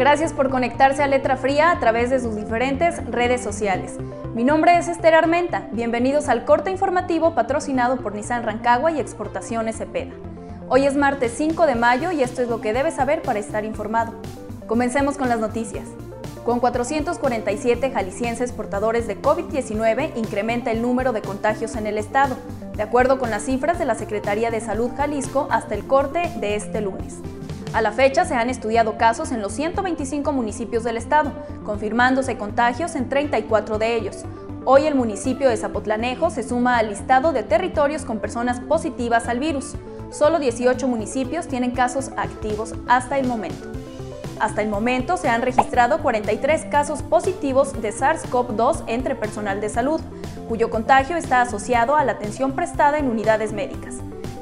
Gracias por conectarse a Letra Fría a través de sus diferentes redes sociales. Mi nombre es Esther Armenta. Bienvenidos al corte informativo patrocinado por Nissan Rancagua y Exportaciones Cepeda. Hoy es martes 5 de mayo y esto es lo que debes saber para estar informado. Comencemos con las noticias. Con 447 jaliscienses portadores de COVID-19 incrementa el número de contagios en el estado, de acuerdo con las cifras de la Secretaría de Salud Jalisco hasta el corte de este lunes. A la fecha se han estudiado casos en los 125 municipios del estado, confirmándose contagios en 34 de ellos. Hoy el municipio de Zapotlanejo se suma al listado de territorios con personas positivas al virus. Solo 18 municipios tienen casos activos hasta el momento. Hasta el momento se han registrado 43 casos positivos de SARS-CoV-2 entre personal de salud, cuyo contagio está asociado a la atención prestada en unidades médicas.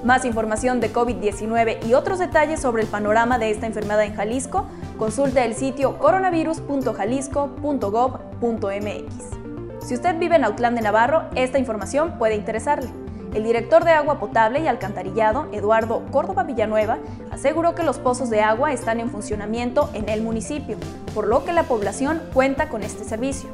Más información de COVID-19 y otros detalles sobre el panorama de esta enfermedad en Jalisco, consulte el sitio coronavirus.jalisco.gov.mx. Si usted vive en Autlán de Navarro, esta información puede interesarle. El director de Agua Potable y Alcantarillado, Eduardo Córdoba Villanueva, aseguró que los pozos de agua están en funcionamiento en el municipio, por lo que la población cuenta con este servicio.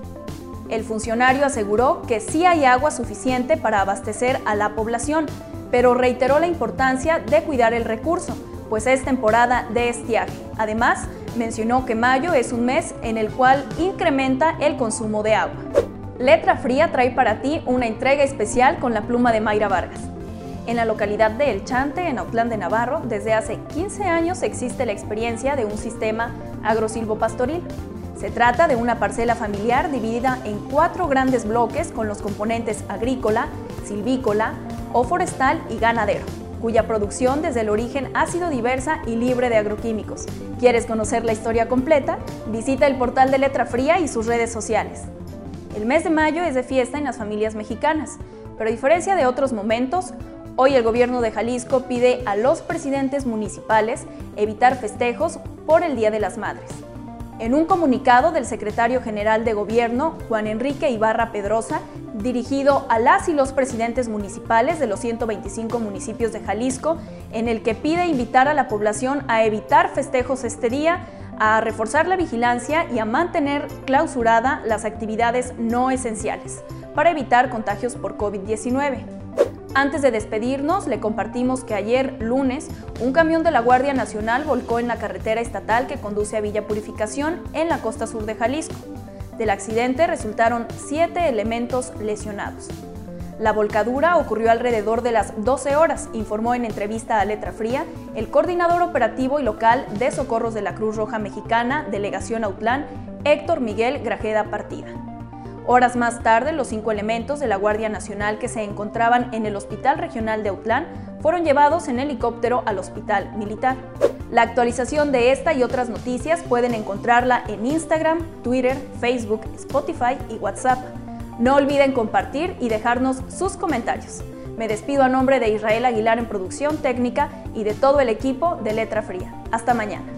El funcionario aseguró que sí hay agua suficiente para abastecer a la población, pero reiteró la importancia de cuidar el recurso, pues es temporada de estiaje. Además, mencionó que mayo es un mes en el cual incrementa el consumo de agua. Letra Fría trae para ti una entrega especial con la pluma de Mayra Vargas. En la localidad de El Chante, en Autlán de Navarro, desde hace 15 años existe la experiencia de un sistema agrosilvopastoril. Se trata de una parcela familiar dividida en cuatro grandes bloques con los componentes agrícola, silvícola o forestal y ganadero, cuya producción desde el origen ha sido diversa y libre de agroquímicos. ¿Quieres conocer la historia completa? Visita el portal de Letra Fría y sus redes sociales. El mes de mayo es de fiesta en las familias mexicanas, pero a diferencia de otros momentos, hoy el gobierno de Jalisco pide a los presidentes municipales evitar festejos por el Día de las Madres. En un comunicado del secretario general de Gobierno, Juan Enrique Ibarra Pedrosa, dirigido a las y los presidentes municipales de los 125 municipios de Jalisco, en el que pide invitar a la población a evitar festejos este día, a reforzar la vigilancia y a mantener clausurada las actividades no esenciales para evitar contagios por COVID-19. Antes de despedirnos, le compartimos que ayer, lunes, un camión de la Guardia Nacional volcó en la carretera estatal que conduce a Villa Purificación en la costa sur de Jalisco. Del accidente resultaron siete elementos lesionados. La volcadura ocurrió alrededor de las 12 horas, informó en entrevista a Letra Fría el coordinador operativo y local de socorros de la Cruz Roja Mexicana, Delegación Autlán, Héctor Miguel Grajeda Partida. Horas más tarde, los cinco elementos de la Guardia Nacional que se encontraban en el Hospital Regional de Autlán fueron llevados en helicóptero al Hospital Militar. La actualización de esta y otras noticias pueden encontrarla en Instagram, Twitter, Facebook, Spotify y WhatsApp. No olviden compartir y dejarnos sus comentarios. Me despido a nombre de Israel Aguilar en producción técnica y de todo el equipo de Letra Fría. Hasta mañana.